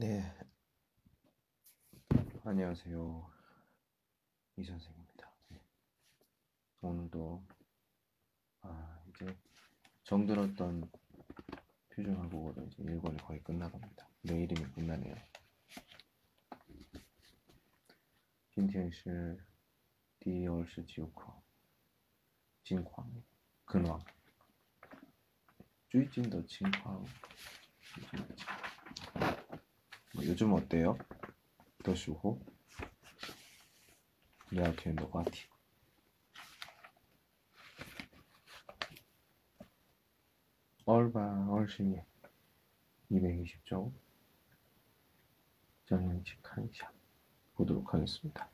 네. 안녕하세요. 이 선생입니다. 네. 오늘도 아, 이제 정들었던 표정하고도 이제 일과를 거의 끝나갑니다. 내 이름이 끝나네요. 김태현 디얼스 지오커 진광 근황 쭈이찐 더 진광 요즘 어때요? 的时候聊天的话题。얼바 얼신이 220조 정연치 칸샤 보도록 하겠습니다.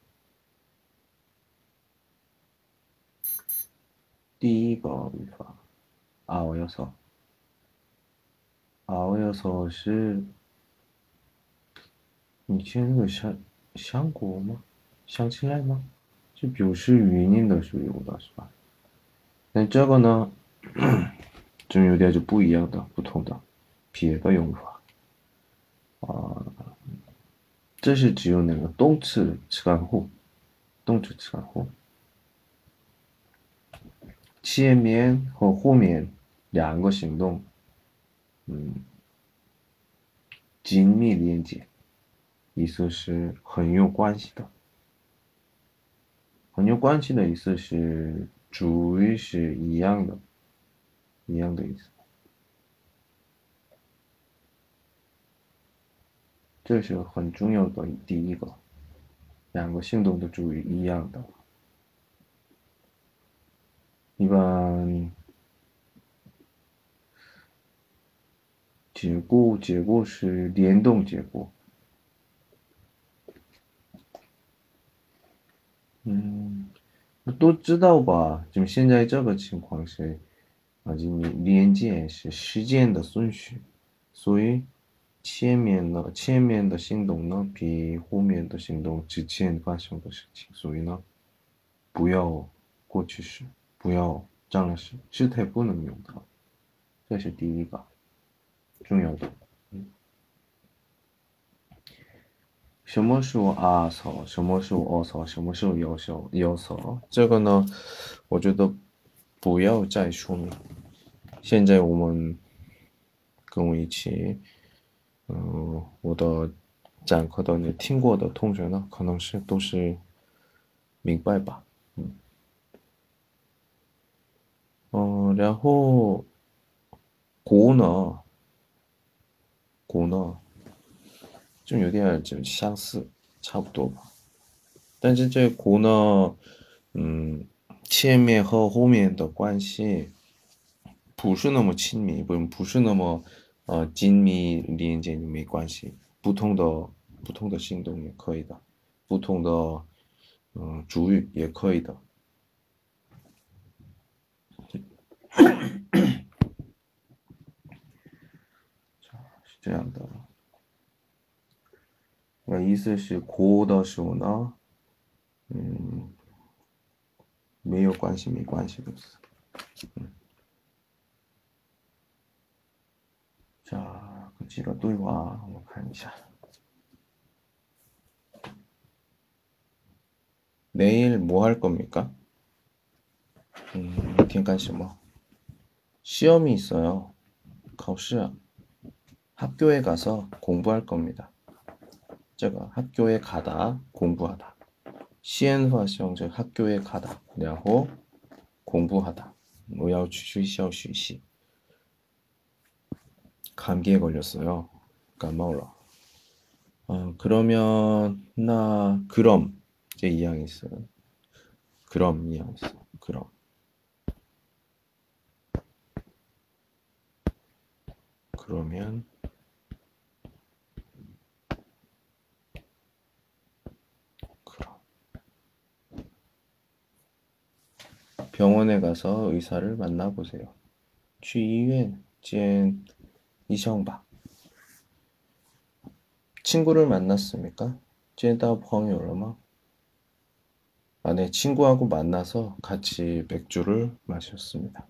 第一个语法熬여서熬여서 是 你听这个想想过吗？想起来吗？就表示原因的时候用的是吧？那这个呢，就有点就不一样的、不同的别的用法啊。这是只有那个动词词干后，动词词干后，前面和后面两个行动，嗯，紧密连接。意思是很有关系的，很有关系的意思是主语是一样的，一样的意思。这是很重要的第一个，两个行动的主语一样的。一般结构结构是联动结构。嗯，都知道吧？就现在这个情况是，啊，就你连接是时间的顺序，所以前面的，前面的行动呢比后面的行动之前发生的事情，所以呢，不要过去式，不要将来时，时态不能用它，这是第一个重要的。什么时候啊操？什么时候哦操？什么时候要求要求？这个呢，我觉得不要再说明。现在我们跟我一起，嗯，我的讲课的你听过的同学呢，可能是都是明白吧？嗯，嗯，然后国呢，国呢。就有点就相似，差不多吧。但是这股呢，嗯，前面和后面的关系不是那么亲密，不不是那么呃紧密连接就，没关系。不同的不同的行动也可以的，不同的嗯主语也可以的。是这样的。 那意思是哭的时候呢，嗯，没有关系，没关系的意思。嗯。자， 这个对话我看一下。내일뭐할겁니까 음， 明天干什么？시험이있어요考试。학교에가서공부할겁니다 제가 학교에 가다 공부하다 시엔화시형 즉 학교에 가다 然后 공부하다 我要去学校学习 감기에 걸렸어요 까마올라 어, 그러면 나 그럼 이제 이양 있어요 그럼 이양 있어 그럼 그러면 병원에 가서 의사를 만나보세요. 去医院见医生吧. 친구를 만났습니까? 见到朋友了吗? 아, 네, 친구하고 만나서 같이 맥주를 마셨습니다.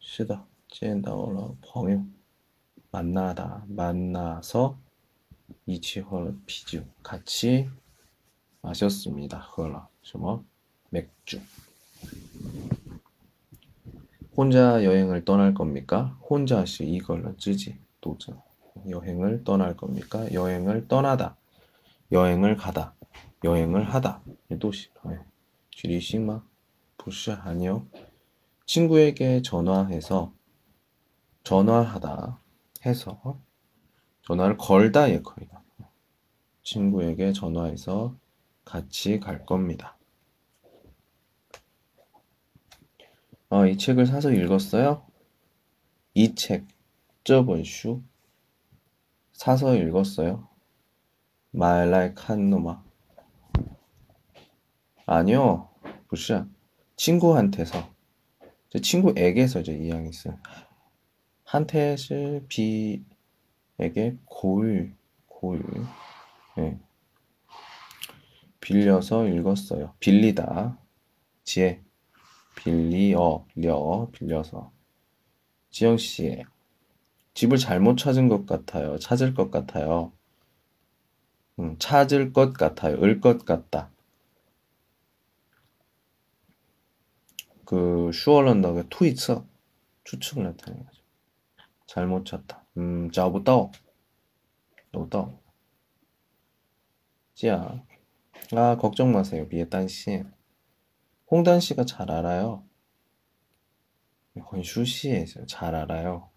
是的,见到了朋友. 만나다, 만나서 이치 허러 피주 같이 마셨습니다. 허러 什么 맥주. 혼자 여행을 떠날 겁니까? 혼자 시 이걸로 쯔지 도저. 여행을 떠날 겁니까? 여행을 떠나다. 여행을 가다. 여행을 하다. 도시. 지리싱마? 부시 아니요. 친구에게 전화해서 전화하다 해서 전화를 걸다 예커이다. 친구에게 전화해서 같이 갈 겁니다. 아, 이 책을 사서 읽었어요? 이 책, 저번 슈 사서 읽었어요? 말라이 칸노마 아니요, 부시야. 친구한테서 제 친구에게서 이제 이양했어요. 한테실 비에게 고을 고을 네. 예. 빌려서 읽었어요. 빌리다 지혜 빌리어, 빌려, 빌려서. 지영 씨, 집을 잘못 찾은 것 같아요. 찾을 것 같아요. 음, 찾을 것 같아요. 을 것 같다. 그 슈얼런다가 투이처 추측을 나타내는 거죠. 잘못 찾다. 음, 자보다오. 노다오. 지야. 아, 걱정 마세요. 비에 딴 씨. 홍단 씨가 잘 알아요. 헌슈 씨에서 잘 알아요.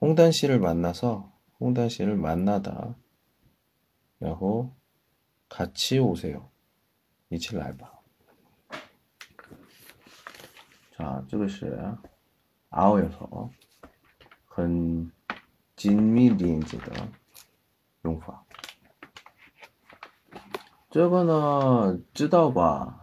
홍단 씨를 만나서 홍단 씨를 만나다.然后 같이 오세요. 이치 랄바. 자, 这个是 아오여서 很紧密连接的用法。这个呢，知道吧？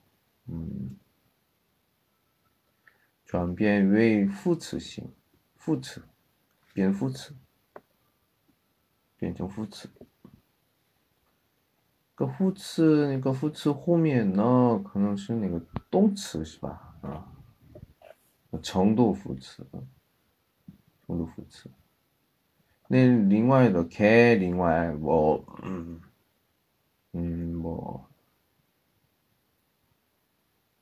嗯，转变为副词性，副词，变副词，变成副词。个副词，那个副词后面呢，可能是那个动词是吧？啊，程度副词，程度副词。那另外的 K，另外我，嗯。嗯，我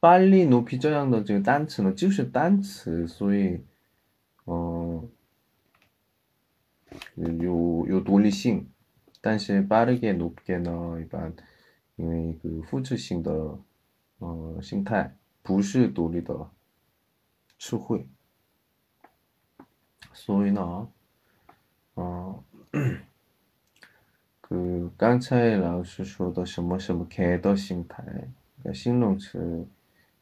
빨리높이这样的这个单词呢，就是单词，所以，嗯，有有独立性。但是빠르게높게呢，一般因为一个副词性的呃形态不是独立的词汇，所以呢，嗯。그刚才老师说的什么什么开的形态，形容词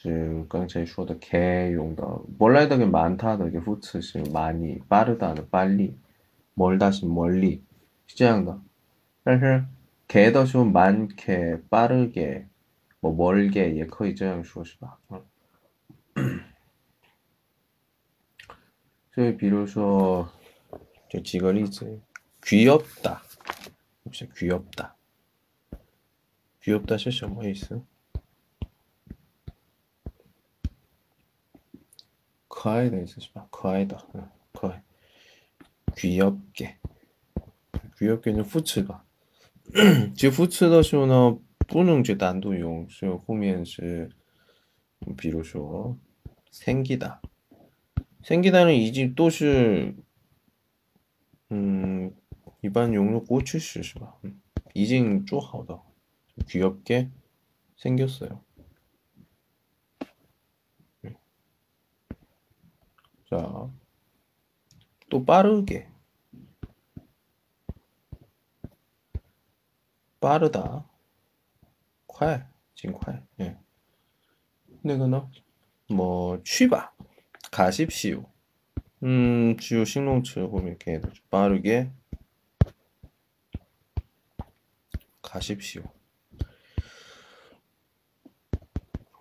지금 깡차이 쇼더 개 용더 몰라이더게 많다더 이게 후츠 지금 많이 빠르다는 빨리 멀다신 멀리. 시장다 사실 개더 쇼 많게 빠르게 뭐 멀게 예커이 저양 쇼시바 저희 비로소 저 직원이 이제 귀엽다. 혹시 귀엽다. 귀엽다 쇼쇼 뭐 있어? 可爱的意思是吧?可爱的,嗯,可爱. 귀엽게. 귀엽게는 扶持吧.其实扶持的时候呢，不能就单独用，是后面是，比如说 생기다. 생기다는 이집 都是 음, 일반 용어 过去式是吧? 음, 已经做好的. 귀엽게 생겼어요. 자, 또 빠르게. 빠르다. 콸, 진콸. 예. 근데 그나 뭐 취바 가십시오. 음, 주요 식농츠 그럼 뭐 이렇게 해놓죠. 빠르게 가십시오.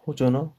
호전어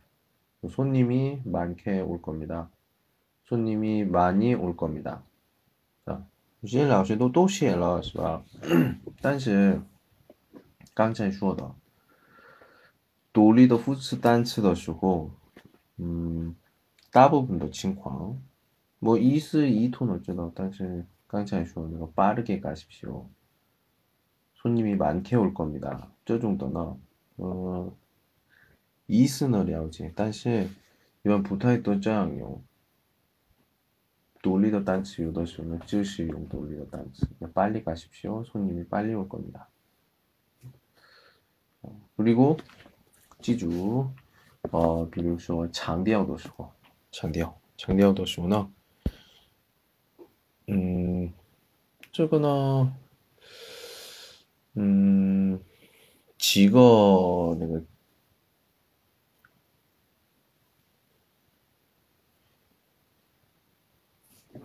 손님이 많게 올 겁니다. 손님이 많이 올 겁니다. 자, 这些老师都都写了是吧？但是刚才说的独立的副词单词的时候，嗯，大部分的情况，뭐 이스 이토는 知道，但是刚才说那个 빠르게 가십시오. 손님이 많게 올 겁니다. 这种的呢，呃， 意思呢了解，但是一般不太多这样用。独立的单词有的时候呢，就是用独立的单词。那 빨리 가십시오. 손님이 빨리 올 겁니다. 그리고 记住 어, 比如说强调的时候，强调强调的时候呢，嗯，这个呢，嗯，几个那个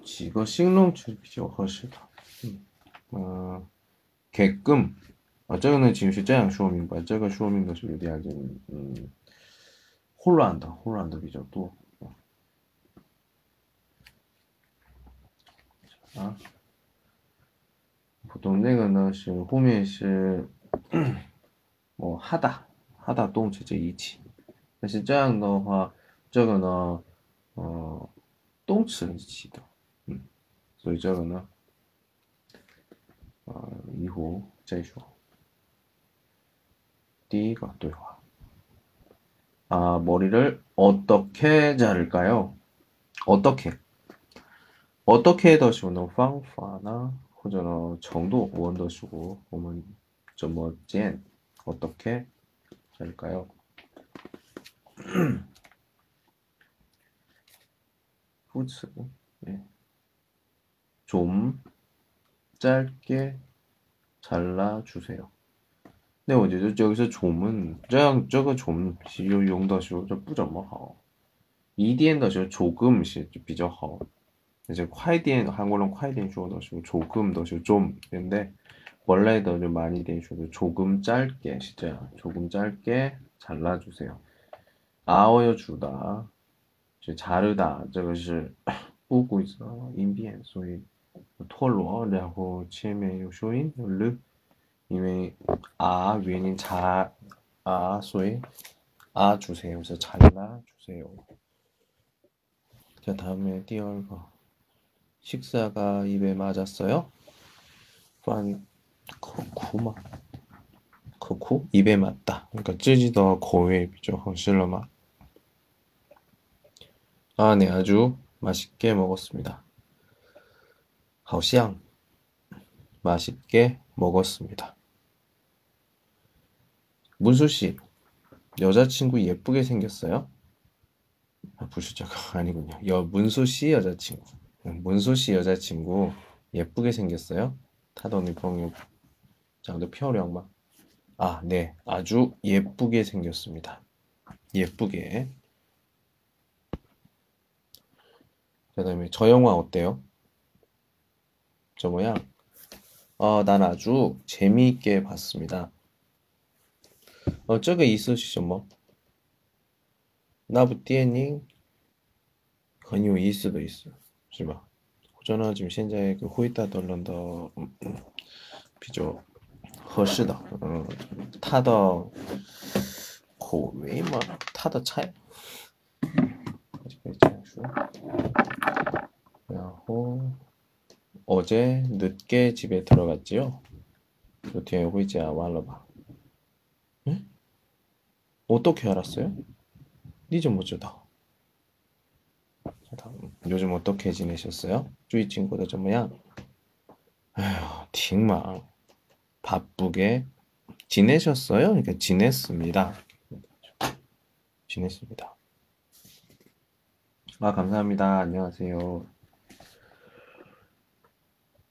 几个形容词比较合适的，嗯，呃，给更啊，这个呢，其实是这样说明白，这个说明的是有点点，嗯，混乱的，混乱的比较多啊。普通那个呢是后面是，哦，哈达哈达动词这一起，但是这样的话，这个呢，呃，动词一起的， 嗯，所以这个呢，呃，以后再说。第一个对话。 아, 머리를 어떻게 자를까요? 어떻게? 어떻게 더 쉬우는 方法呢?或者呢程度我们的时候我们怎么剪 어떻게 잘까요? 후츠 네. 좀 짧게 잘라주세요. 네, 我觉得这个是 좀은 这样这个 좀, 用的时候就不怎么好。一点的时候 조금 是比较好。 이제 快点 한국어는 快点 说的 조금 더 좀. 근데 원래도 좀 많이 되셔도 조금 짧게 진짜 조금 짧게 잘라주세요. 아어여 주다, 자르다, 这个是不规则音变，所以 脱落，然后前面有收音有 因为아原因 자, 아, 所以아 주세요. 그래서 잘라 주세요. 자, 다음에 第二个 식사가 입에 맞았어요? 饭口苦吗?口苦 입에 맞다. 그러니까 쯔지더 고외 비죠. 허실러마. 아, 네, 아주 맛있게 먹었습니다. 好像 맛있게 먹었습니다. 문수 씨, 여자친구 예쁘게 생겼어요? 아, 부수자가 아니군요. 여 문수 씨 여자친구. 문수 씨 여자친구 예쁘게 생겼어요? 타더니 펑유 장도 펴령마. 아, 네. 아주 예쁘게 생겼습니다. 예쁘게. 그다음에 저 영화 어때요? 저 모양? 어, 난 아주 재미있게 봤습니다. 어, 저거 있으시죠, 뭐? 那部电影很有意思的意思，是吧？或者呢，就现在个回答的论的，嗯嗯，比较合适的，嗯，他的口味嘛，他的菜，可以这样说。然后 어제 늦게 집에 들어갔지요? 그 뒤에 회자 말러봐. 응? 어떻게 알았어요? 니 좀 못주다. 다음 요즘 어떻게 지내셨어요? 주위 친구들 좀 뭐야? 아휴, 팅망 바쁘게 지내셨어요? 그러니까 지냈습니다. 지냈습니다. 아 감사합니다. 안녕하세요.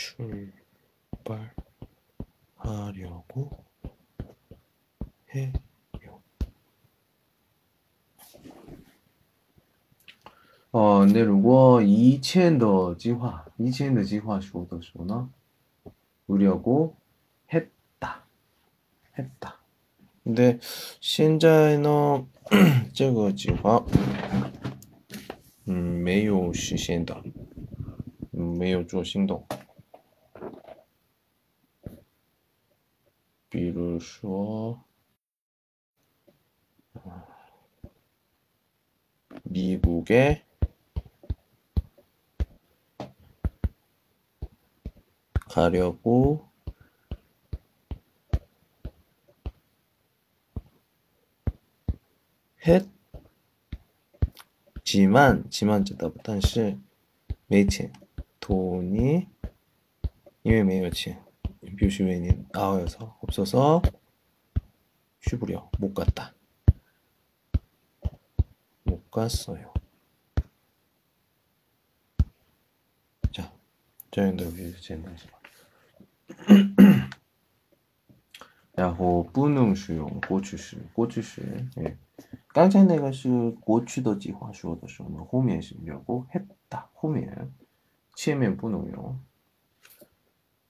출발하려고해哦，那如果以前的计划，以前的计划说的时候呢，우려고했다했다근데现在呢，这个计划，嗯，没有实现的，没有做行动。 B를 씌워 미국의 가려고 했지만 지만 제다 단시 메이치 돈이 이외 메이치 비오시맨이 나와서 없어서 쉬부려 못 갔다. 못 갔어요. 자, 자연도 비오시맨 야호 뿌능 수용 고추시 고추시 예. 깡찬 내가 시 고추도 지화 수어도 수는 후면 신려고 했다 후면 치면 뿌능용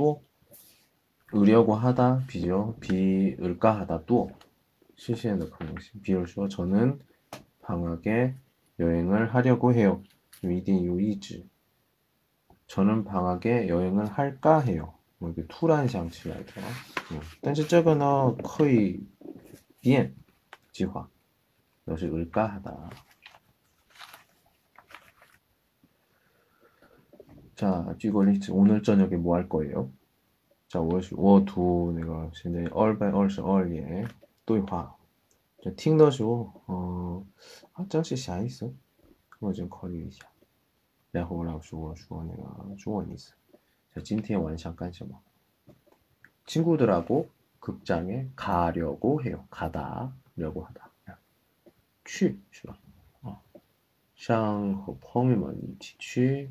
哪个多？으려고하다비죠비을까하다도实现的可能性。比如说，저는방학에여행을하려고해요一定有意志。 저는 방학에 여행을 할까 해요. 뭐 이게 투란 샹치라이더. 음. 但是这个呢可以变计划，那是 을까하다. 자, 쥐걸리츠 오늘 저녁에 뭐 할 거예요? 자, 我我读 내가 现在二百二十二页对话。就听的时候，呃，啊，这是啥意思？我좀考虑一下。然后老师我说那个中文意思. 자, 今天晚上干什么? 친구들하고 극장에 가려고 해요. 가다려고 하다. 去是吧? 어. 想和朋友们一起去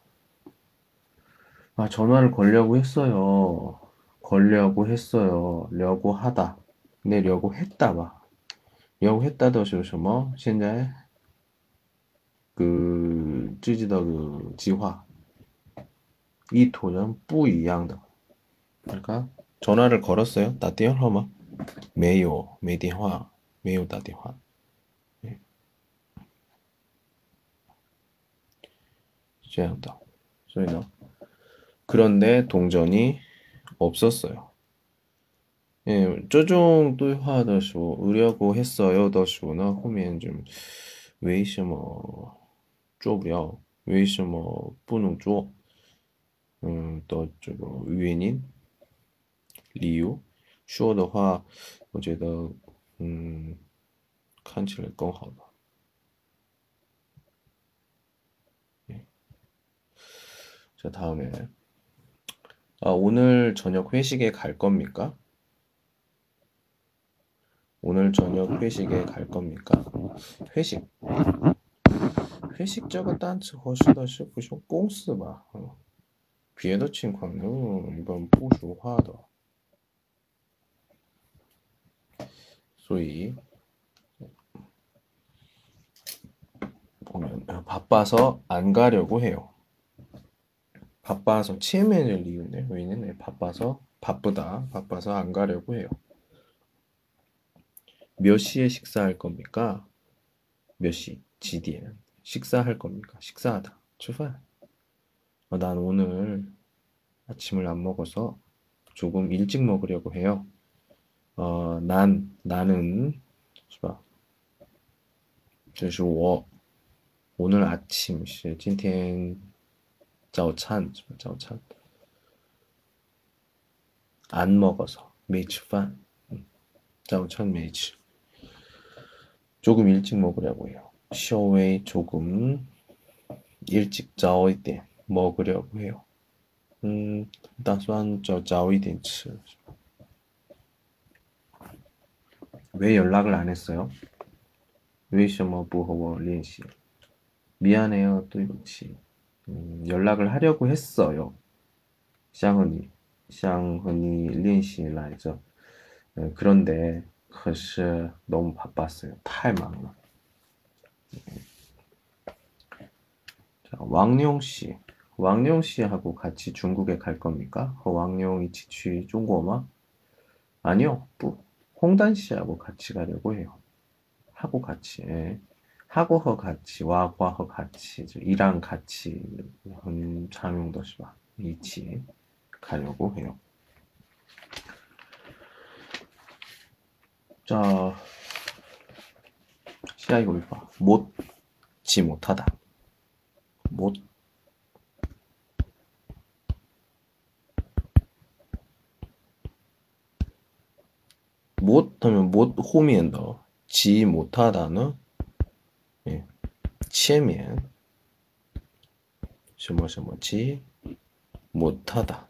아, 전화를 걸려고 했어요. 걸려고 했어요. 려고 하다. 네, 려고 했다 봐. 려고 했다도 是什么?现在그自己的그计划 이토는 不一样的. 그러니까 전화를 걸었어요. 打电话吗?没有,没电话.没有打电话. 네. 这样的.所以呢, 그런데 동전이 없었어요. 예, 这种对话的时候, 으려고 했어요. 的时候呢，后面就为什么做不了？为什么不能做？嗯的这个原因、理由说的话，我觉得嗯看起来更好吧。 자, 다음에. 아, 오늘 저녁 회식에 갈 겁니까? 오늘 저녁 회식에 갈 겁니까? 회식. 회식 这个单词合适的是不是公司吧？ 어. 别的情况呢，一般不说话的。所以 보면 바빠서 안 가려고 해요. 바빠서 치매를 이유네. 왜냐면 바빠서 바쁘다. 바빠서 안 가려고 해요. 몇 시에 식사할 겁니까? 몇 시? 지디엔 식사할 겁니까? 식사하다. 출발. 어, 난 오늘 아침을 안 먹어서 조금 일찍 먹으려고 해요. 어, 난, 나는, 是吧?这是我 오늘 아침, 是今天 早餐,早餐.안 먹어서, 没吃饭. 早餐没吃. 조금 일찍 먹으려고 해요. 稍微 조금 일찍 早一点 먹으려고 해요. 음, 打算早早一点吃.왜 연락을 안 했어요? 为什么不和我联系? 미안해요, 또对不起. 음, 연락을 하려고 했어요. 想和你,想和你联系来着. 네, 그런데 可是 너무 바빴어요. 太忙了. 자, 왕룡 씨. 왕룡 씨하고 같이 중국에 갈 겁니까? 그 왕룡이 지취 중국어 아니요. 뭐, 홍단 씨하고 같이 가려고 해요. 하고 같이. 예. 하고 허 같이 와과 허 같이 이랑 같이 음, 장용도시와 이치 가려고 해요. 자, 이거 봐. 못지 못하다. 못 못하면 못 호미엔더 지 못하다는 예, 前面什么什么지 못하다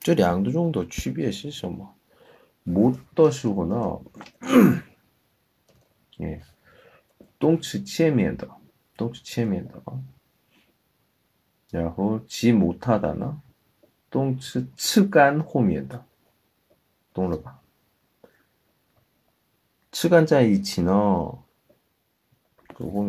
这两个中的区别是什么？못더시거나 예, 动词前面的动词前面的然后지 못하다는 动词词干后面的懂了吧？ 측간在一起呢, 그 보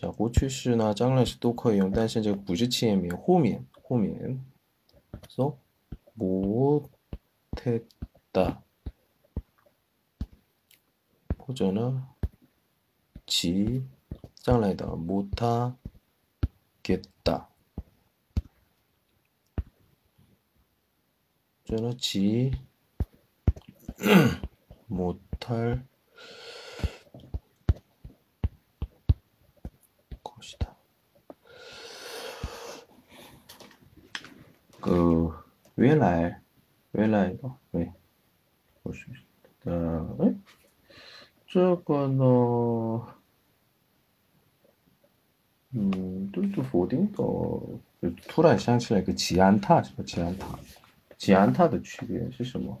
자, 过去式呢将来时都可以用，但是这个不是前面后面后面 so 못했다 或者呢 지 将来的 못하겠다 或者呢 지 못할 것이다. 그未来未来的对，不是的，哎，这个呢，嗯，都是否定的。就突然想起来一个吉安塔，什么吉安塔？吉安塔的区别是什么？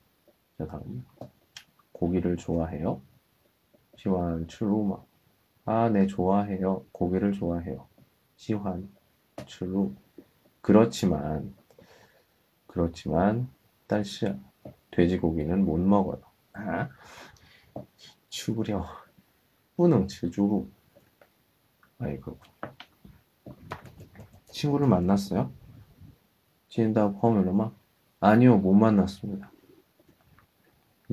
요. 자 다음 고기를 좋아해요? 시환 츠루마 아 네 좋아해요. 고기를 좋아해요. 시환 츠루 그렇지만 그렇지만 딸씨야 돼지고기는 못 먹어요. 아 추구려 뿌능 츠주루 아이고 친구를 만났어요? 지낸다고 포함을 아니요 못 만났습니다.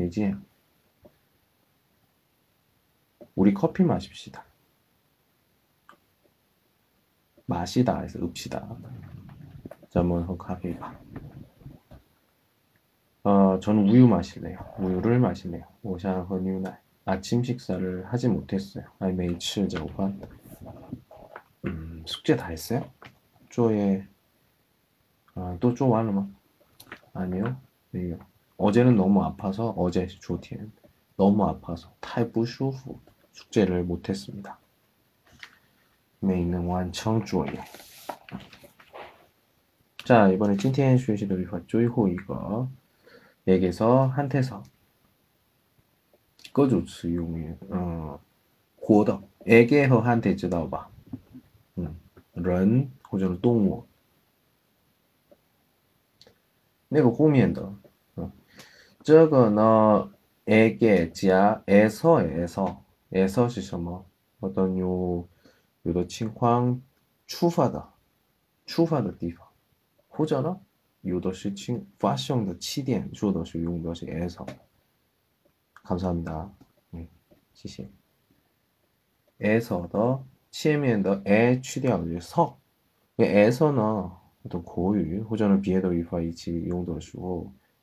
얘기예요. 우리 커피 마십시다. 마시다 해서 읍시다. 자문호 카페바. 어, 저는 우유 마실래요. 우유를 마실래요. 오샤 허니우나 아침 식사를 하지 못했어요. 아이 메이츠 저번 음, 숙제 다 했어요? 쪼에 아, 또 쪼와는 막 아니요. 네요. 어제는 너무 아파서 어제 조티엔 너무 아파서 탈不舒服 숙제를 못했습니다. 메이는 완청 조예. 자 이번에 찐티엔 슈에시도 리파 쪼이호 이거 에게서 한테서 꺼주츠 용이 어 고더 에게허 한테 知道吧 음, 人或者动物那个后面的 这个呢에게 자 에서에서 에서 是什么 어떤 요, 요의 情况 출发的 출发的 地方 或者呢 有的事情 发生的 起点 说的是用的是 에서 감사합니다 네, 谢谢 에서的 前面的에 去掉就是서 에서는 어떤 고유 或者呢 别的 语法 이치 用的时候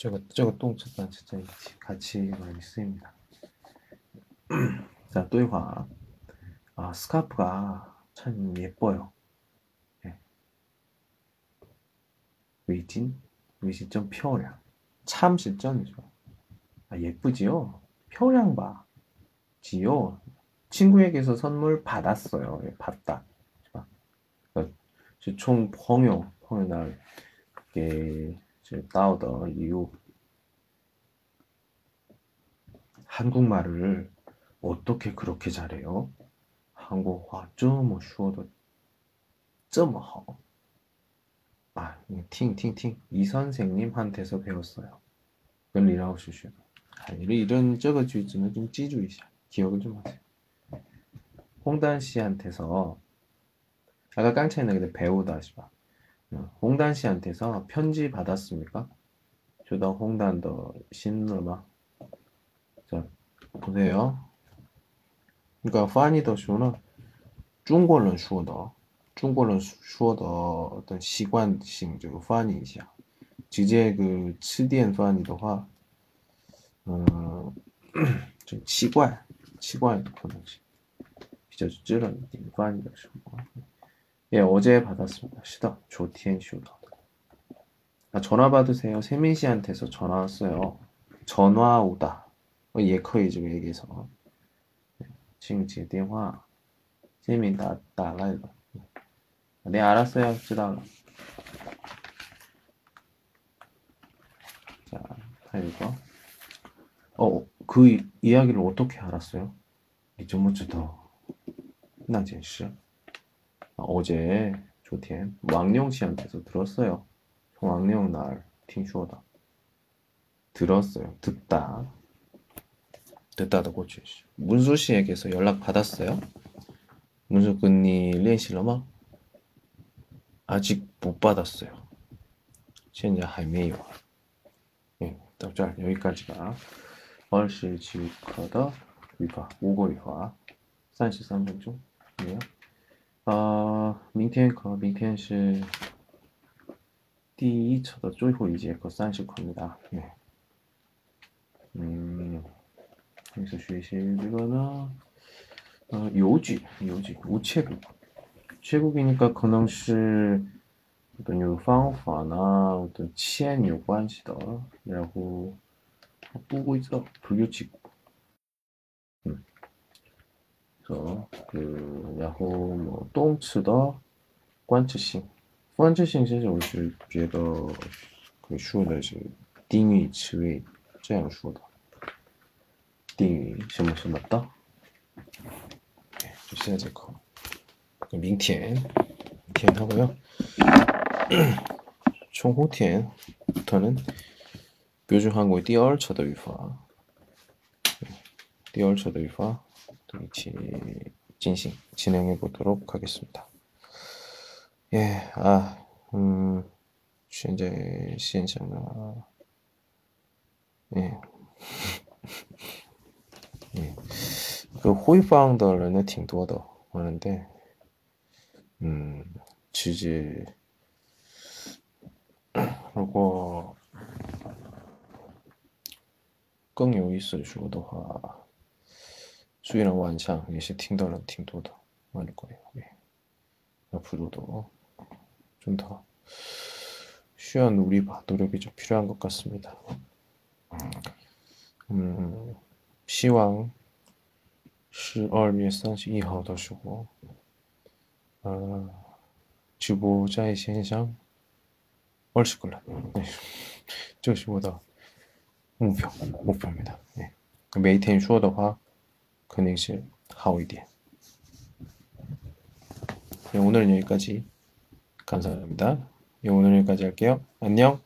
저거 저거 똥쳤다 진짜 같이 많이 쓰입니다. 자, 또 이거 아, 스카프가 참 예뻐요. 네. 위진 위진점 표량 참 실전이죠. 아, 예쁘지요? 표량 봐. 지요. 친구에게서 선물 받았어요. 예, 받다. 총 펑요 펑요 나 이게 즉, 나우더 이후 한국말을 어떻게 그렇게 잘해요? 한국화 쩌뭐 쉬워도 쩌뭐 어. 아, 팅팅팅 이 선생님한테서 배웠어요. 그리라고 쉬쉬. 아, 이런 저거 주의점은 좀 찌주이시. 기억을 좀 하세요. 홍단 씨한테서 아까 깡차이 나게 배우다 시바. 홍단 씨한테서 편지 받았습니까? 저다 홍단 더 신르마. 자, 보세요. 그러니까 파니 더 쇼는 중국어는 쇼더. 中国人说的的习惯性这个翻译一下，直接个吃店翻译的话，嗯，就奇怪，奇怪的可能性比较知道一点翻译的时候。 예, 어제 받았습니다. 시다 조티엔 쇼다. 아, 전화 받으세요. 세민 씨한테서 전화 왔어요. 전화 오다. 어, 예커이 지금 얘기해서. 네, 지금 제 대화. 세민 나 나가 이거. 네 알았어요. 시다. 자, 다 읽어. 어, 그 이, 야기를 어떻게 알았어요? 이전부터 나진 씨. 아, 어제 조팀 왕령 씨한테서 들었어요. 왕령 날 팀슈어다. 들었어요. 듣다. 듣다도 고치. 문수 씨에게서 연락 받았어요. 문수 근니 렌실러마 아직 못 받았어요. 현재 할매요. 예, 답자 여기까지가 얼씨 지우카다 위파 우거 위파 33분 중이에요. 呃，明天课，明天是第一册的最后一节课，三十课입니다 예. 음, 여기서 学习这个呢， 어, 요지, 요지, 우체국. 최국이니까 可能是 어떤 요 方法나 어떤 签有关系的然后 보고 있어 불규칙 그래서 그 야호 뭐 动词的关制性 关制性 其实我是觉得个说的是定语词汇这样说的定语什么什么的现在这课明天，明天하고요. 총后天부터는 표준 한국의 第二册的语法, 第二册的语法 같이 진행 진행해 보도록 하겠습니다. 예, 아, 음, 현재 시행착나, 예, 예, 그 호위방들은 挺多的，하는데 嗯，其实如果更有意思的说的话， 虽然晚上也是听到人挺多的，많을거예요앞으로도좀더쉬운우리봐노력이좀필요한것같습니다음希望十二月三十一号的时候。아, 주보자의 현상 얼씨걸라 네. 就是我的 目标 목표입니다. 네. 每天说的话 肯定是好一点. 네, 오늘은 여기까지 감사합니다. 네, 오늘 여기까지 할게요. 안녕.